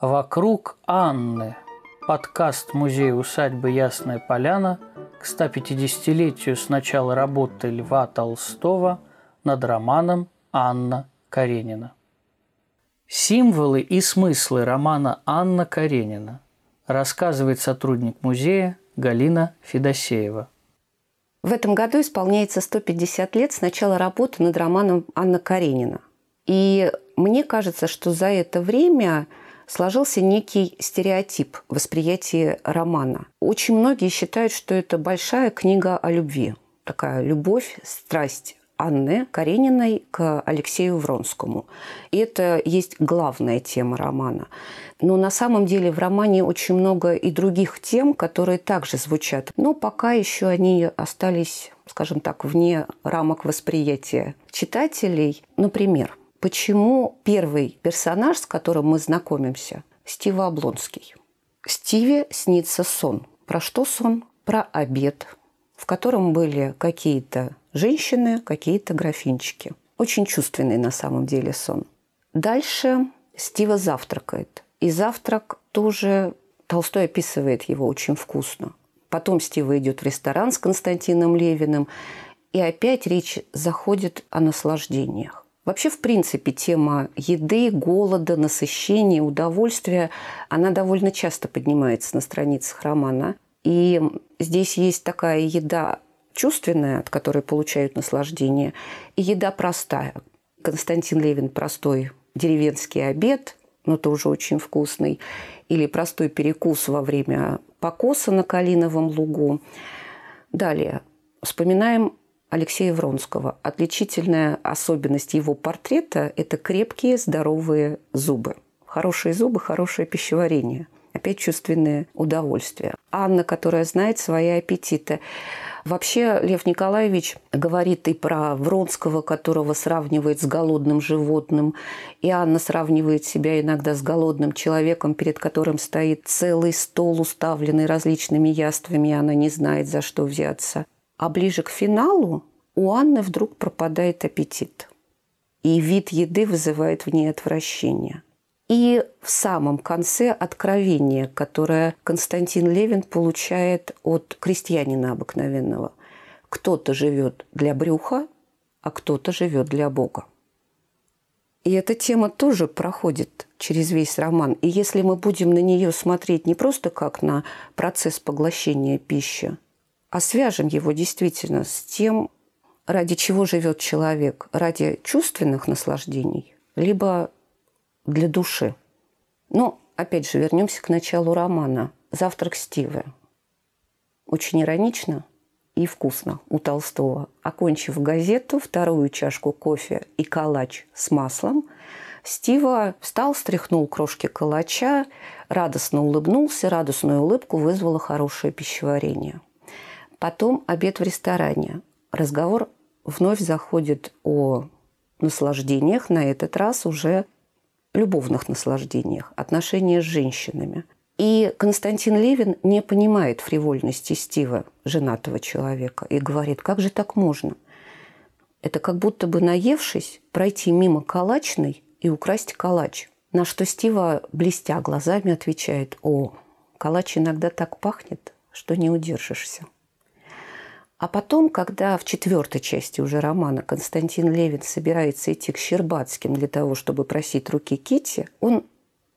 «Вокруг Анны» – подкаст музея усадьбы «Ясная поляна» к 150-летию с начала работы Льва Толстого над романом Анна Каренина. Символы и смыслы романа Анна Каренина рассказывает сотрудник музея Галина Федосеева. В этом году исполняется 150 лет с начала работы над романом Анна Каренина. И мне кажется, что за это время сложился некий стереотип восприятия романа. Очень многие считают, что это большая книга о любви. Такая любовь, страсть Анны Карениной к Алексею Вронскому. И это есть главная тема романа. Но на самом деле в романе очень много и других тем, которые также звучат. Но пока еще они остались, скажем так, вне рамок восприятия читателей. Например, почему первый персонаж, с которым мы знакомимся, Стив Облонский. Стиве снится сон. Про что сон? Про обед, в котором были какие-то женщины, какие-то графинчики. Очень чувственный на самом деле сон. Дальше Стива завтракает. И завтрак тоже Толстой описывает его очень вкусно. Потом Стива идет в ресторан с Константином Левиным, и опять речь заходит о наслаждениях. Вообще, в принципе, тема еды, голода, насыщения, удовольствия, она довольно часто поднимается на страницах романа. И здесь есть такая еда чувственная, от которой получают наслаждение, и еда простая. Константин Левин простой деревенский обед, но тоже очень вкусный, или простой перекус во время покоса на Калиновом лугу. Далее вспоминаем Алексея Вронского. Отличительная особенность его портрета – это крепкие, здоровые зубы. Хорошие зубы, хорошее пищеварение. Опять чувственное удовольствие. Анна, которая знает свои аппетиты. Вообще Лев Николаевич говорит и про Вронского, которого сравнивает с голодным животным, и Анна сравнивает себя иногда с голодным человеком, перед которым стоит целый стол, уставленный различными яствами, и она не знает, за что взяться. А ближе к финалу у Анны вдруг пропадает аппетит. И вид еды вызывает в ней отвращение. И в самом конце откровение, которое Константин Левин получает от крестьянина обыкновенного. Кто-то живет для брюха, а кто-то живет для Бога. И эта тема тоже проходит через весь роман. И если мы будем на нее смотреть не просто как на процесс поглощения пищи, а свяжем его действительно с тем, ради чего живет человек, ради чувственных наслаждений, либо для души. Но, опять же, вернемся к началу романа «Завтрак Стивы». Очень иронично и вкусно у Толстого. Окончив газету, вторую чашку кофе и калач с маслом, Стива встал, стряхнул крошки калача, радостно улыбнулся, радостную улыбку вызвало хорошее пищеварение. Потом обед в ресторане. Разговор вновь заходит о наслаждениях, на этот раз уже любовных наслаждениях, отношения с женщинами. И Константин Левин не понимает фривольности Стива, женатого человека, и говорит, как же так можно? Это как будто бы наевшись, пройти мимо калачной и украсть калач. На что Стива, блестя глазами, отвечает, о, калач иногда так пахнет, что не удержишься. А потом, когда в четвертой части уже романа Константин Левин собирается идти к Щербатским для того, чтобы просить руки Кити, он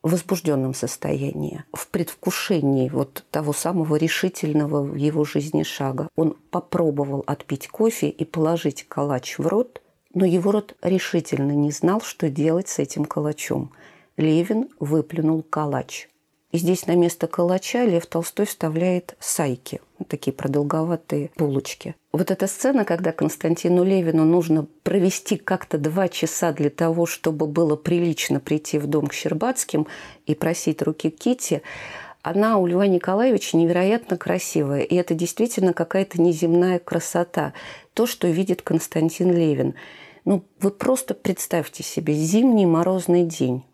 в возбужденном состоянии, в предвкушении вот того самого решительного в его жизни шага. Он попробовал отпить кофе и положить калач в рот, но его рот решительно не знал, что делать с этим калачом. Левин выплюнул калач. И здесь на место калача Лев Толстой вставляет сайки, такие продолговатые булочки. Вот эта сцена, когда Константину Левину нужно провести как-то два часа для того, чтобы было прилично прийти в дом к Щербатским и просить руки Кити, она у Льва Николаевича невероятно красивая. И это действительно какая-то неземная красота. То, что видит Константин Левин. Ну, вы просто представьте себе зимний морозный день,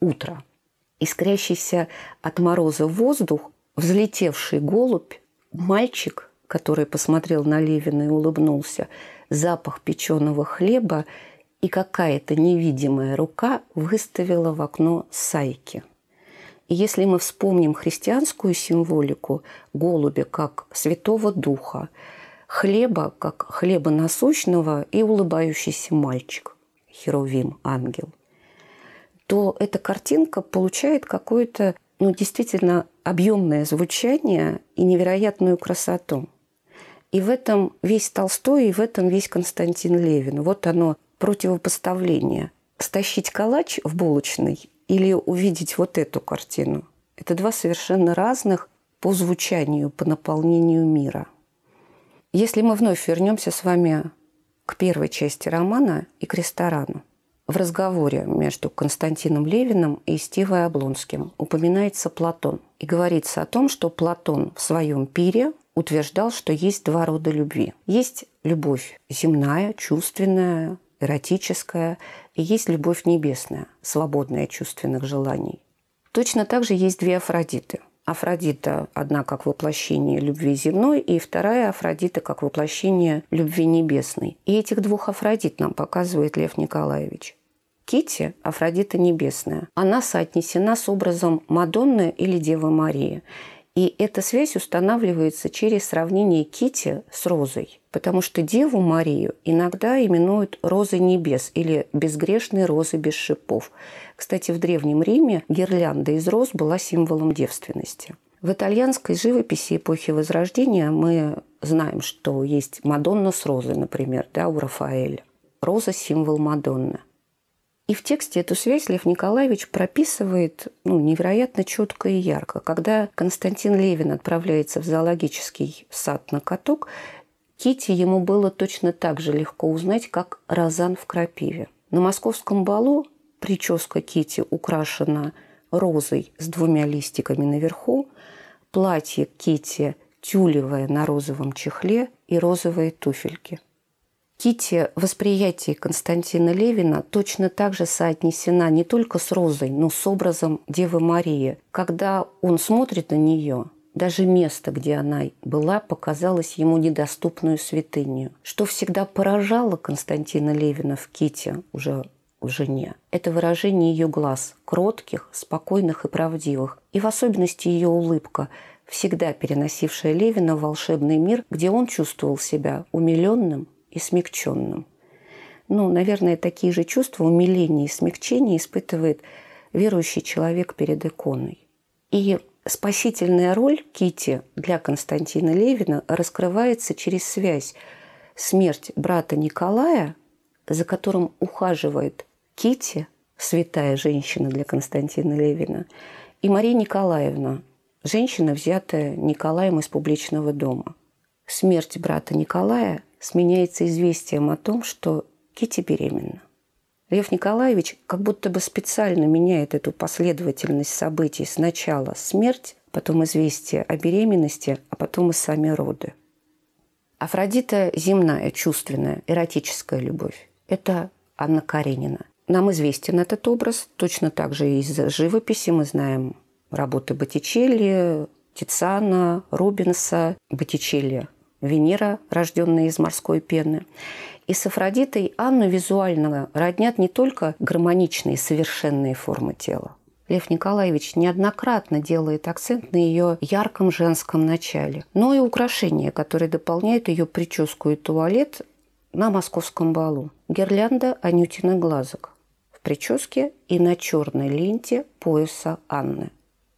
утро – искрящийся от мороза воздух, взлетевший голубь, мальчик, который посмотрел на Левина и улыбнулся, запах печеного хлеба и какая-то невидимая рука выставила в окно сайки. И если мы вспомним христианскую символику голубя как святого духа, хлеба как хлеба насущного и улыбающийся мальчик, херувим, ангел, то эта картинка получает какое-то ну, действительно объемное звучание и невероятную красоту. И в этом весь Толстой, и в этом весь Константин Левин. Вот оно противопоставление. Стащить калач в булочной или увидеть вот эту картину. Это два совершенно разных по звучанию, по наполнению мира. Если мы вновь вернемся с вами к первой части романа и к ресторану. В разговоре между Константином Левиным и Стивой Облонским упоминается Платон. И говорится о том, что Платон в своем пире утверждал, что есть два рода любви. Есть любовь земная, чувственная, эротическая, и есть любовь небесная, свободная от чувственных желаний. Точно так же есть две Афродиты. Афродита одна как воплощение любви земной, и вторая Афродита как воплощение любви небесной. И этих двух Афродит нам показывает Лев Николаевич. Кити – Афродита небесная. Она соотнесена с образом Мадонны или Девы Марии. И эта связь устанавливается через сравнение Кити с розой, потому что Деву Марию иногда именуют розой небес или безгрешной розой без шипов. Кстати, в Древнем Риме гирлянда из роз была символом девственности. В итальянской живописи эпохи Возрождения мы знаем, что есть Мадонна с розой, например, да, у Рафаэля. Роза – символ Мадонны – и в тексте эту связь Лев Николаевич прописывает ну, невероятно четко и ярко. Когда Константин Левин отправляется в зоологический сад на каток, Кити ему было точно так же легко узнать, как розан в крапиве. На московском балу прическа Кити украшена розой с двумя листиками наверху, платье Кити тюлевое на розовом чехле и розовые туфельки – Кити восприятие Константина Левина точно так же соотнесена не только с Розой, но с образом Девы Марии. Когда он смотрит на нее, даже место, где она была, показалось ему недоступную святынью, что всегда поражало Константина Левина в Ките уже в жене. Это выражение ее глаз, кротких, спокойных и правдивых, и в особенности ее улыбка, всегда переносившая Левина в волшебный мир, где он чувствовал себя умиленным и смягченным. Ну, наверное, такие же чувства умиления и смягчения испытывает верующий человек перед иконой. И спасительная роль Кити для Константина Левина раскрывается через связь смерть брата Николая, за которым ухаживает Кити, святая женщина для Константина Левина, и Мария Николаевна, женщина, взятая Николаем из публичного дома. Смерть брата Николая сменяется известием о том, что Кити беременна. Лев Николаевич как будто бы специально меняет эту последовательность событий. Сначала смерть, потом известие о беременности, а потом и сами роды. Афродита – земная, чувственная, эротическая любовь. Это Анна Каренина. Нам известен этот образ. Точно так же из живописи мы знаем работы Боттичелли, Тициана, Рубенса. Боттичелли Венера, рожденная из морской пены. И с Афродитой Анну визуально роднят не только гармоничные совершенные формы тела. Лев Николаевич неоднократно делает акцент на ее ярком женском начале, но и украшения, которые дополняют ее прическу и туалет на московском балу. Гирлянда Анютиных глазок прическе и на черной ленте пояса Анны.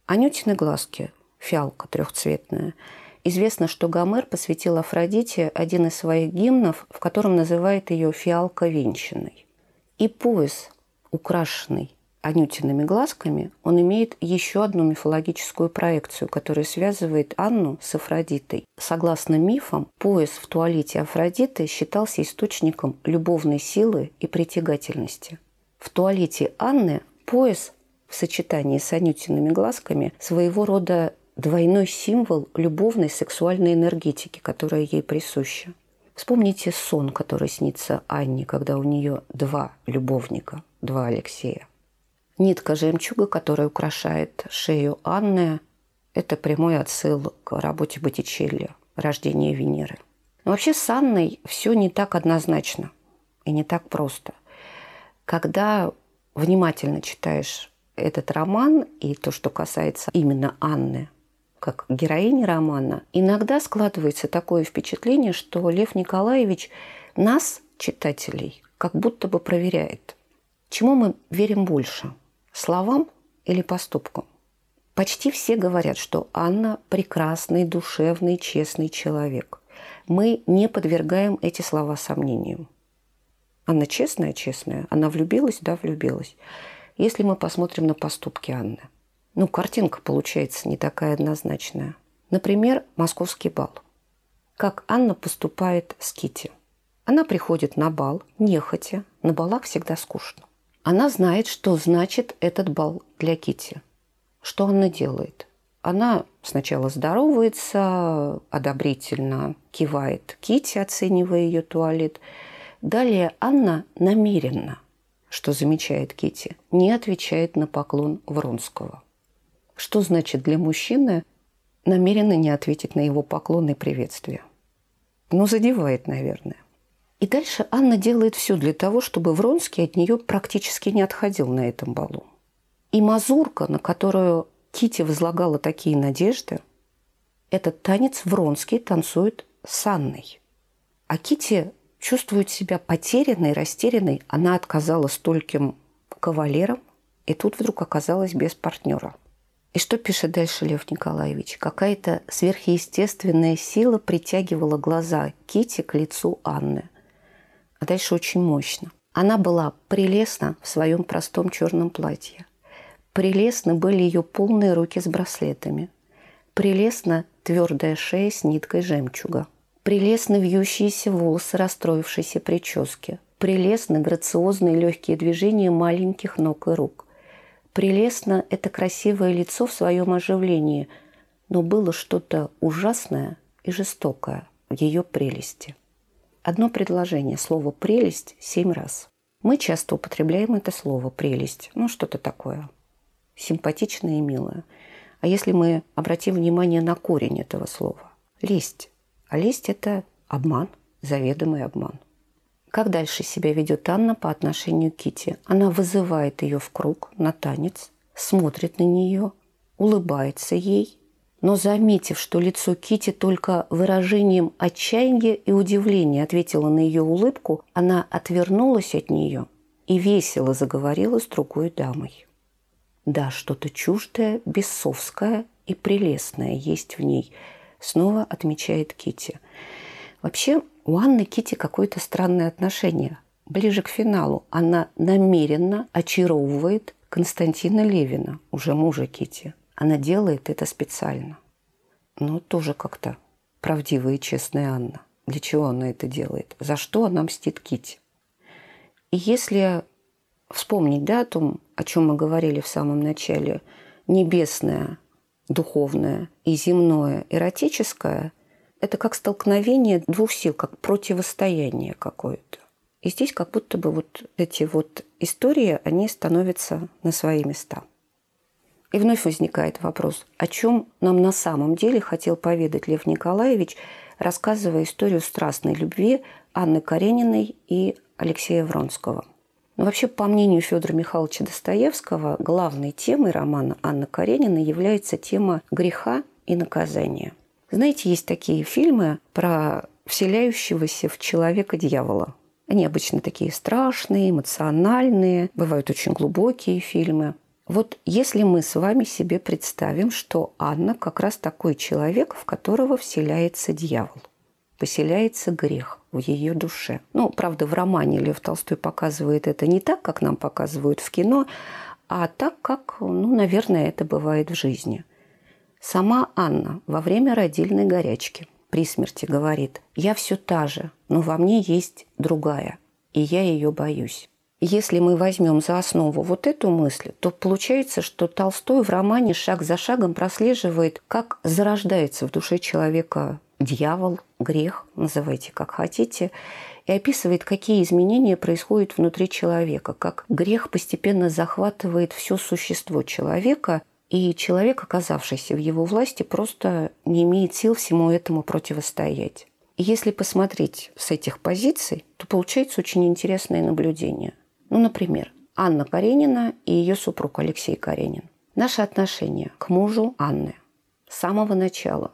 Анютины глазки, фиалка трехцветная – Известно, что Гомер посвятил Афродите один из своих гимнов, в котором называет ее «фиалка венчанной». И пояс, украшенный Анютиными глазками, он имеет еще одну мифологическую проекцию, которая связывает Анну с Афродитой. Согласно мифам, пояс в туалете Афродиты считался источником любовной силы и притягательности. В туалете Анны пояс в сочетании с Анютиными глазками своего рода двойной символ любовной сексуальной энергетики, которая ей присуща. Вспомните сон, который снится Анне, когда у нее два любовника, два Алексея. Нитка жемчуга, которая украшает шею Анны, это прямой отсыл к работе Боттичелли «Рождение Венеры». Но вообще с Анной все не так однозначно и не так просто. Когда внимательно читаешь этот роман и то, что касается именно Анны, как героини романа, иногда складывается такое впечатление, что Лев Николаевич нас, читателей, как будто бы проверяет. Чему мы верим больше? Словам или поступкам? Почти все говорят, что Анна прекрасный, душевный, честный человек. Мы не подвергаем эти слова сомнению. Анна честная, честная. Она влюбилась, да, влюбилась. Если мы посмотрим на поступки Анны. Ну, картинка получается не такая однозначная. Например, московский бал. Как Анна поступает с Кити. Она приходит на бал, нехотя. На балах всегда скучно. Она знает, что значит этот бал для Кити. Что она делает? Она сначала здоровается, одобрительно кивает Кити, оценивая ее туалет. Далее Анна намеренно, что замечает Кити, не отвечает на поклон Вронского. Что значит для мужчины намеренно не ответить на его поклон и приветствие? Ну, задевает, наверное. И дальше Анна делает все для того, чтобы Вронский от нее практически не отходил на этом балу. И мазурка, на которую Кити возлагала такие надежды, этот танец Вронский танцует с Анной. А Кити чувствует себя потерянной, растерянной. Она отказала стольким кавалерам, и тут вдруг оказалась без партнера. И что пишет дальше Лев Николаевич? Какая-то сверхъестественная сила притягивала глаза Кити к лицу Анны. А дальше очень мощно. Она была прелестна в своем простом черном платье. Прелестны были ее полные руки с браслетами. Прелестна твердая шея с ниткой жемчуга. Прелестны вьющиеся волосы расстроившейся прически. Прелестны грациозные легкие движения маленьких ног и рук. Прелестно это красивое лицо в своем оживлении, но было что-то ужасное и жестокое в ее прелести. Одно предложение, слово «прелесть» семь раз. Мы часто употребляем это слово «прелесть», ну что-то такое – симпатичное и милое. А если мы обратим внимание на корень этого слова? Лесть. А лесть – это обман, заведомый обман. Как дальше себя ведет Анна по отношению к Кити? Она вызывает ее в круг на танец, смотрит на нее, улыбается ей, но заметив, что лицо Кити только выражением отчаяния и удивления ответила на ее улыбку, она отвернулась от нее и весело заговорила с другой дамой. Да, что-то чуждое, бесовское и прелестное есть в ней, снова отмечает Кити. Вообще, у Анны Кити какое-то странное отношение. Ближе к финалу она намеренно очаровывает Константина Левина, уже мужа Кити. Она делает это специально. Но тоже как-то правдивая и честная Анна. Для чего она это делает? За что она мстит Кити? И если вспомнить да, о том, о чем мы говорили в самом начале, небесное, духовное и земное, эротическое, это как столкновение двух сил, как противостояние какое-то. И здесь как будто бы вот эти вот истории, они становятся на свои места. И вновь возникает вопрос, о чем нам на самом деле хотел поведать Лев Николаевич, рассказывая историю страстной любви Анны Карениной и Алексея Вронского – но вообще, по мнению Федора Михайловича Достоевского, главной темой романа Анны Каренина является тема греха и наказания. Знаете, есть такие фильмы про вселяющегося в человека дьявола. Они обычно такие страшные, эмоциональные, бывают очень глубокие фильмы. Вот если мы с вами себе представим, что Анна как раз такой человек, в которого вселяется дьявол – поселяется грех в ее душе. Ну, правда, в романе Лев Толстой показывает это не так, как нам показывают в кино, а так, как, ну, наверное, это бывает в жизни. Сама Анна во время родильной горячки при смерти говорит, «Я все та же, но во мне есть другая, и я ее боюсь». Если мы возьмем за основу вот эту мысль, то получается, что Толстой в романе шаг за шагом прослеживает, как зарождается в душе человека дьявол, грех, называйте как хотите, и описывает, какие изменения происходят внутри человека, как грех постепенно захватывает все существо человека, и человек, оказавшийся в его власти, просто не имеет сил всему этому противостоять. И если посмотреть с этих позиций, то получается очень интересное наблюдение. Ну, например, Анна Каренина и ее супруг Алексей Каренин. Наши отношения к мужу Анны с самого начала.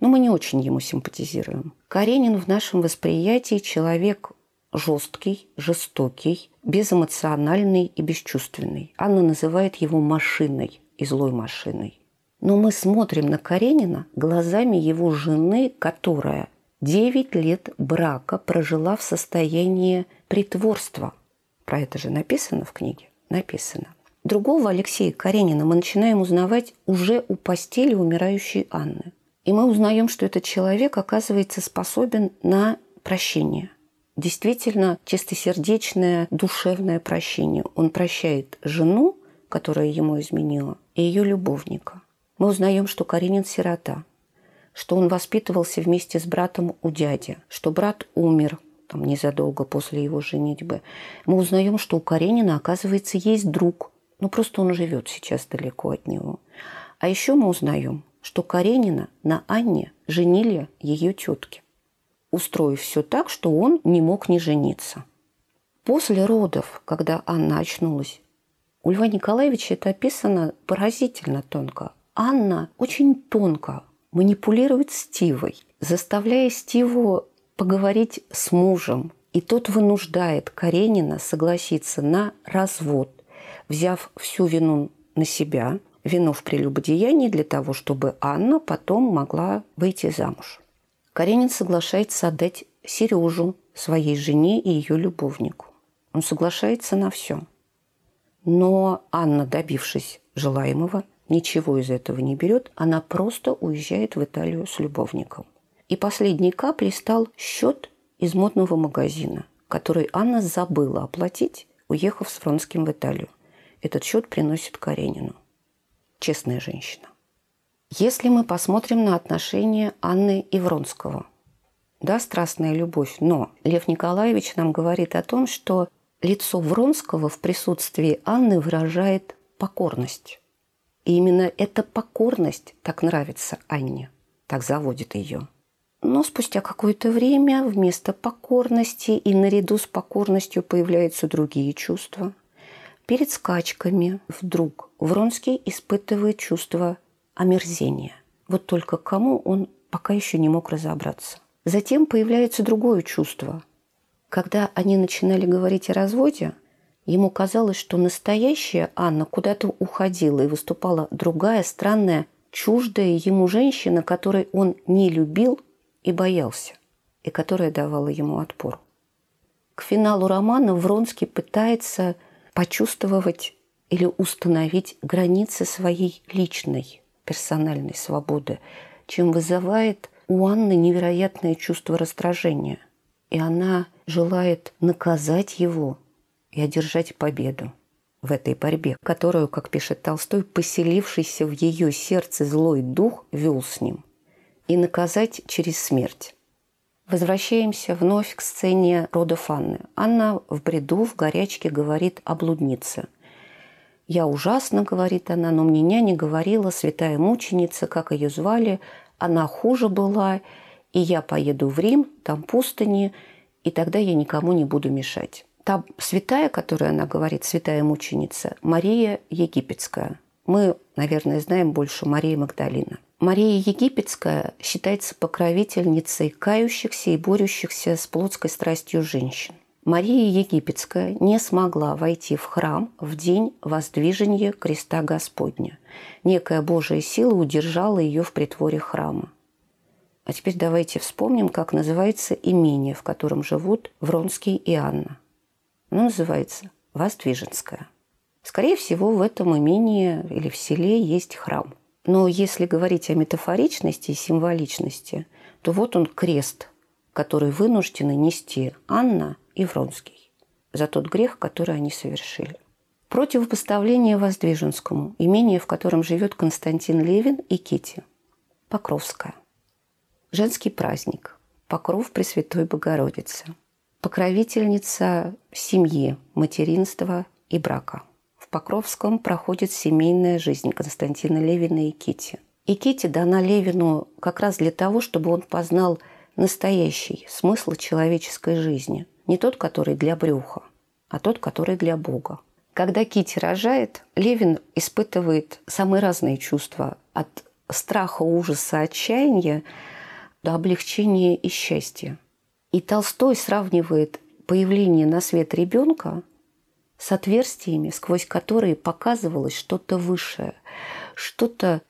Но мы не очень ему симпатизируем. Каренин в нашем восприятии человек жесткий, жестокий, безэмоциональный и бесчувственный. Анна называет его машиной и злой машиной. Но мы смотрим на Каренина глазами его жены, которая 9 лет брака прожила в состоянии притворства. Про это же написано в книге? Написано. Другого Алексея Каренина мы начинаем узнавать уже у постели умирающей Анны. И мы узнаем, что этот человек оказывается способен на прощение. Действительно чистосердечное, душевное прощение. Он прощает жену, которая ему изменила, и ее любовника. Мы узнаем, что Каренин сирота, что он воспитывался вместе с братом у дяди, что брат умер там, незадолго после его женитьбы. Мы узнаем, что у Каренина, оказывается, есть друг. Ну, просто он живет сейчас далеко от него. А еще мы узнаем, что Каренина на Анне женили ее тетки, устроив все так, что он не мог не жениться. После родов, когда Анна очнулась, у Льва Николаевича это описано поразительно тонко. Анна очень тонко манипулирует Стивой, заставляя Стиву поговорить с мужем. И тот вынуждает Каренина согласиться на развод, взяв всю вину на себя, вину в прелюбодеянии для того, чтобы Анна потом могла выйти замуж. Каренин соглашается отдать Сережу своей жене и ее любовнику. Он соглашается на все. Но Анна, добившись желаемого, ничего из этого не берет, она просто уезжает в Италию с любовником. И последней каплей стал счет из модного магазина, который Анна забыла оплатить, уехав с Вронским в Италию. Этот счет приносит Каренину. Честная женщина. Если мы посмотрим на отношения Анны и Вронского, да, страстная любовь, но Лев Николаевич нам говорит о том, что лицо Вронского в присутствии Анны выражает покорность. И именно эта покорность так нравится Анне, так заводит ее. Но спустя какое-то время вместо покорности и наряду с покорностью появляются другие чувства. Перед скачками вдруг Вронский испытывает чувство омерзения. Вот только кому он пока еще не мог разобраться. Затем появляется другое чувство. Когда они начинали говорить о разводе – Ему казалось, что настоящая Анна куда-то уходила и выступала другая, странная, чуждая ему женщина, которой он не любил и боялся, и которая давала ему отпор. К финалу романа Вронский пытается почувствовать или установить границы своей личной персональной свободы, чем вызывает у Анны невероятное чувство раздражения. И она желает наказать его – и одержать победу в этой борьбе, которую, как пишет Толстой, поселившийся в ее сердце злой дух вел с ним, и наказать через смерть. Возвращаемся вновь к сцене родов Анны. Анна в бреду, в горячке говорит о блуднице. «Я ужасно», — говорит она, — «но мне няня говорила, святая мученица, как ее звали, она хуже была, и я поеду в Рим, там пустыни, и тогда я никому не буду мешать». Та святая, которую она говорит, святая мученица, Мария Египетская. Мы, наверное, знаем больше Марии Магдалина. Мария Египетская считается покровительницей кающихся и борющихся с плотской страстью женщин. Мария Египетская не смогла войти в храм в день воздвижения креста Господня. Некая Божья сила удержала ее в притворе храма. А теперь давайте вспомним, как называется имение, в котором живут Вронский и Анна – оно называется Воздвиженская. Скорее всего, в этом имении или в селе есть храм. Но если говорить о метафоричности и символичности, то вот он крест, который вынуждены нести Анна и Вронский за тот грех, который они совершили. Противопоставление Воздвиженскому, имение, в котором живет Константин Левин и Кити. Покровская. Женский праздник. Покров Пресвятой Богородицы – покровительница семьи, материнства и брака. В Покровском проходит семейная жизнь Константина Левина и Кити. И Кити дана Левину как раз для того, чтобы он познал настоящий смысл человеческой жизни. Не тот, который для брюха, а тот, который для Бога. Когда Кити рожает, Левин испытывает самые разные чувства. От страха, ужаса, отчаяния до облегчения и счастья. И Толстой сравнивает появление на свет ребенка с отверстиями, сквозь которые показывалось что-то высшее, что-то,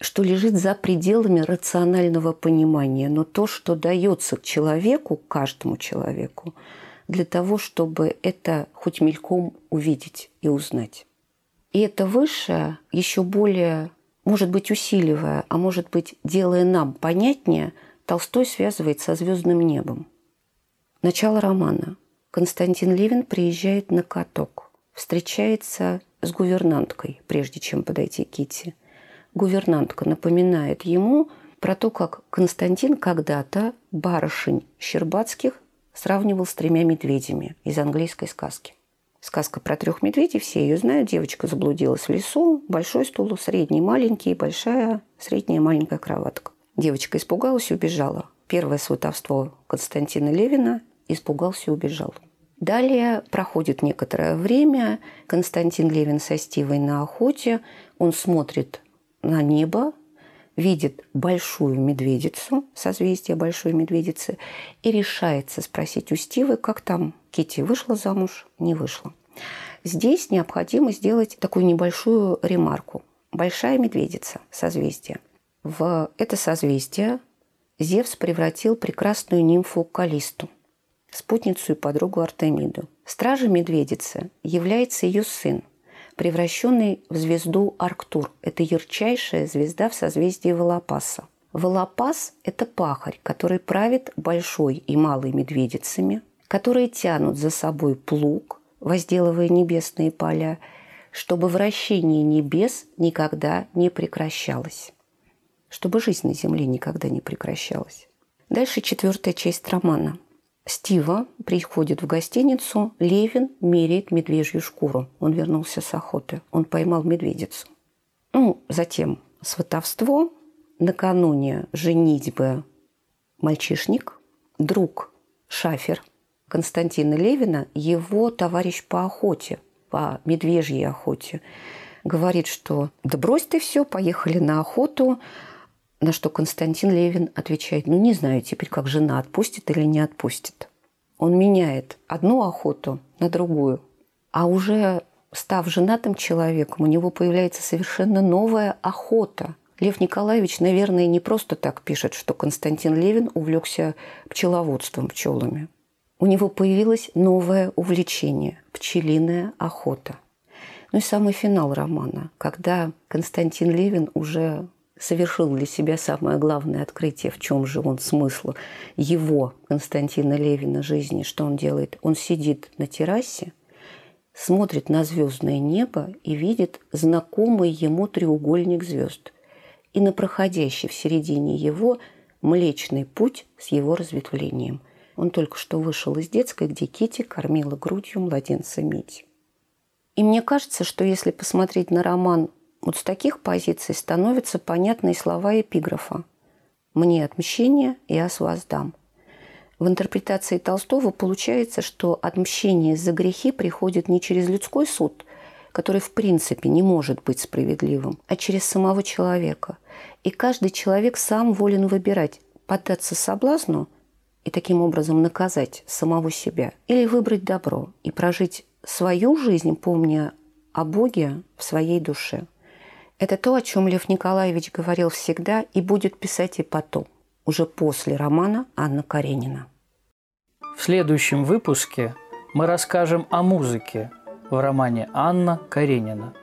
что лежит за пределами рационального понимания, но то, что дается человеку, каждому человеку, для того, чтобы это хоть мельком увидеть и узнать. И это высшее, еще более, может быть, усиливая, а может быть, делая нам понятнее, Толстой связывает со звездным небом. Начало романа. Константин Левин приезжает на каток, встречается с гувернанткой, прежде чем подойти к Кити. Гувернантка напоминает ему про то, как Константин когда-то барышень Щербатских сравнивал с тремя медведями из английской сказки. Сказка про трех медведей, все ее знают. Девочка заблудилась в лесу, большой стул, средний, маленький, большая, средняя, маленькая кроватка. Девочка испугалась и убежала. Первое сватовство Константина Левина испугался и убежал. Далее проходит некоторое время. Константин Левин со Стивой на охоте. Он смотрит на небо, видит большую медведицу, созвездие большой медведицы, и решается спросить у Стивы, как там Кити вышла замуж, не вышла. Здесь необходимо сделать такую небольшую ремарку. Большая медведица, созвездие. В это созвездие Зевс превратил прекрасную нимфу Калисту, спутницу и подругу Артемиду. Стражей медведицы является ее сын, превращенный в звезду Арктур. Это ярчайшая звезда в созвездии Волопаса. Волопас – это пахарь, который правит большой и малой медведицами, которые тянут за собой плуг, возделывая небесные поля, чтобы вращение небес никогда не прекращалось, чтобы жизнь на Земле никогда не прекращалась. Дальше четвертая часть романа – Стива приходит в гостиницу, Левин меряет медвежью шкуру. Он вернулся с охоты. Он поймал медведицу. Ну, затем сватовство. Накануне женитьбы мальчишник, друг Шафер Константина Левина, его товарищ по охоте, по медвежьей охоте, говорит, что «да брось ты все, поехали на охоту», на что Константин Левин отвечает, ну не знаю теперь, как жена отпустит или не отпустит. Он меняет одну охоту на другую, а уже став женатым человеком, у него появляется совершенно новая охота. Лев Николаевич, наверное, не просто так пишет, что Константин Левин увлекся пчеловодством, пчелами. У него появилось новое увлечение – пчелиная охота. Ну и самый финал романа, когда Константин Левин уже совершил для себя самое главное открытие, в чем же он смысл его, Константина Левина, жизни, что он делает. Он сидит на террасе, смотрит на звездное небо и видит знакомый ему треугольник звезд. И на проходящий в середине его Млечный путь с его разветвлением. Он только что вышел из детской, где Кити кормила грудью младенца Мити. И мне кажется, что если посмотреть на роман вот с таких позиций становятся понятные слова эпиграфа «Мне отмщение, я с вас дам». В интерпретации Толстого получается, что отмщение за грехи приходит не через людской суд, который в принципе не может быть справедливым, а через самого человека. И каждый человек сам волен выбирать, поддаться соблазну и таким образом наказать самого себя, или выбрать добро и прожить свою жизнь, помня о Боге в своей душе. Это то, о чем Лев Николаевич говорил всегда и будет писать и потом, уже после романа Анна Каренина. В следующем выпуске мы расскажем о музыке в романе Анна Каренина –